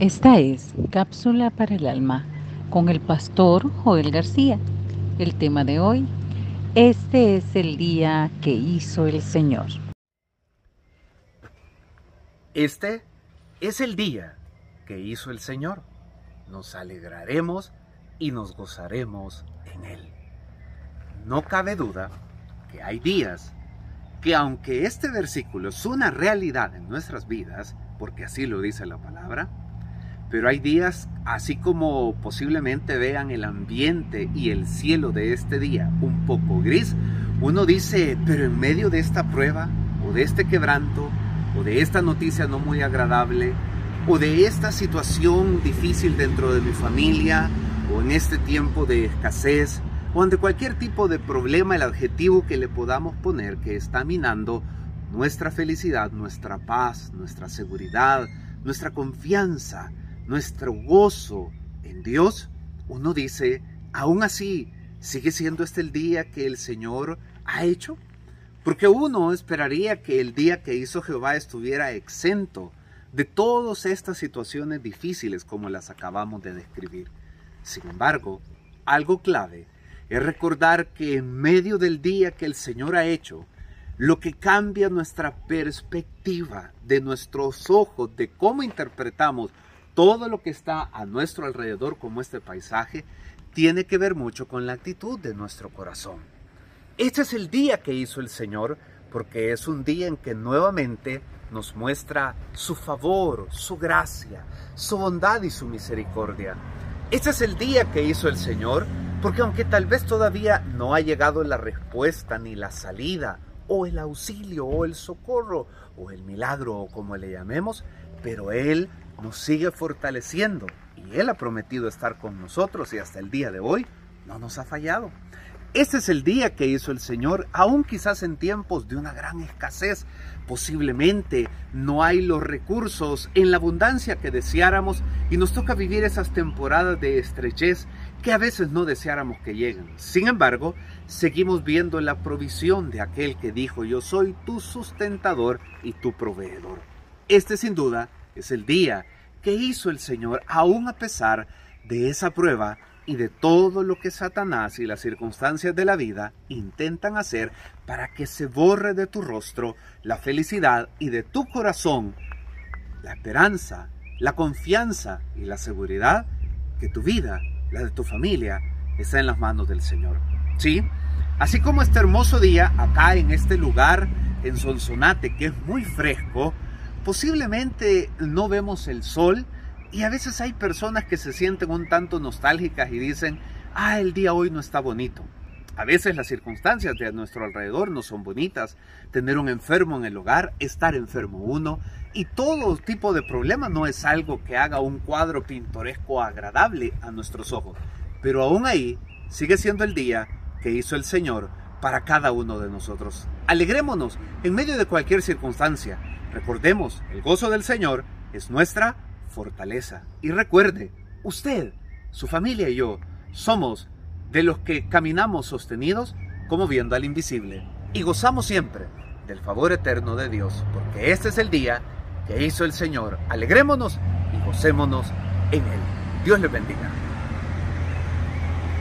Esta es Cápsula para el Alma con el pastor Joel García. El tema de hoy, este es el día que hizo el Señor. Este es el día que hizo el Señor. Nos alegraremos y nos gozaremos en Él. No cabe duda que hay días que aunque este versículo es una realidad en nuestras vidas, porque así lo dice la palabra, pero hay días, así como posiblemente vean el ambiente y el cielo de este día un poco gris, uno dice, pero en medio de esta prueba o de este quebranto o de esta noticia no muy agradable o de esta situación difícil dentro de mi familia o en este tiempo de escasez o ante cualquier tipo de problema, el adjetivo que le podamos poner que está minando nuestra felicidad, nuestra paz, nuestra seguridad, nuestra confianza, nuestro gozo en Dios, uno dice, aún así, ¿sigue siendo este el día que el Señor ha hecho? Porque uno esperaría que el día que hizo Jehová estuviera exento de todas estas situaciones difíciles como las acabamos de describir. Sin embargo, algo clave es recordar que en medio del día que el Señor ha hecho, lo que cambia nuestra perspectiva de nuestros ojos, de cómo interpretamos todo lo que está a nuestro alrededor como este paisaje tiene que ver mucho con la actitud de nuestro corazón. Este es el día que hizo el Señor porque es un día en que nuevamente nos muestra su favor, su gracia, su bondad y su misericordia. Este es el día que hizo el Señor porque aunque tal vez todavía no ha llegado la respuesta ni la salida o el auxilio o el socorro o el milagro o como le llamemos, pero Él nos sigue fortaleciendo y Él ha prometido estar con nosotros y hasta el día de hoy no nos ha fallado. Este es el día que hizo el Señor, aún quizás en tiempos de una gran escasez. Posiblemente no hay los recursos en la abundancia que deseáramos y nos toca vivir esas temporadas de estrechez que a veces no deseáramos que lleguen. Sin embargo, seguimos viendo la provisión de aquel que dijo, yo soy tu sustentador y tu proveedor. Este sin duda es el día que hizo el Señor, aún a pesar de esa prueba y de todo lo que Satanás y las circunstancias de la vida intentan hacer para que se borre de tu rostro la felicidad y de tu corazón la esperanza, la confianza y la seguridad que tu vida, la de tu familia, está en las manos del Señor. Sí, así como este hermoso día acá en este lugar en Sonsonate que es muy fresco, posiblemente no vemos el sol y a veces hay personas que se sienten un tanto nostálgicas y dicen, ah, el día hoy no está bonito. A veces las circunstancias de nuestro alrededor no son bonitas. Tener un enfermo en el hogar, estar enfermo uno y todo tipo de problema no es algo que haga un cuadro pintoresco agradable a nuestros ojos. Pero aún ahí sigue siendo el día que hizo el Señor para cada uno de nosotros. Alegrémonos en medio de cualquier circunstancia Recordemos, el gozo del Señor es nuestra fortaleza. Y recuerde, usted, su familia y yo somos de los que caminamos sostenidos como viendo al invisible y gozamos siempre del favor eterno de Dios, porque este es el día que hizo el Señor. Alegrémonos y gocémonos en Él. Dios le bendiga.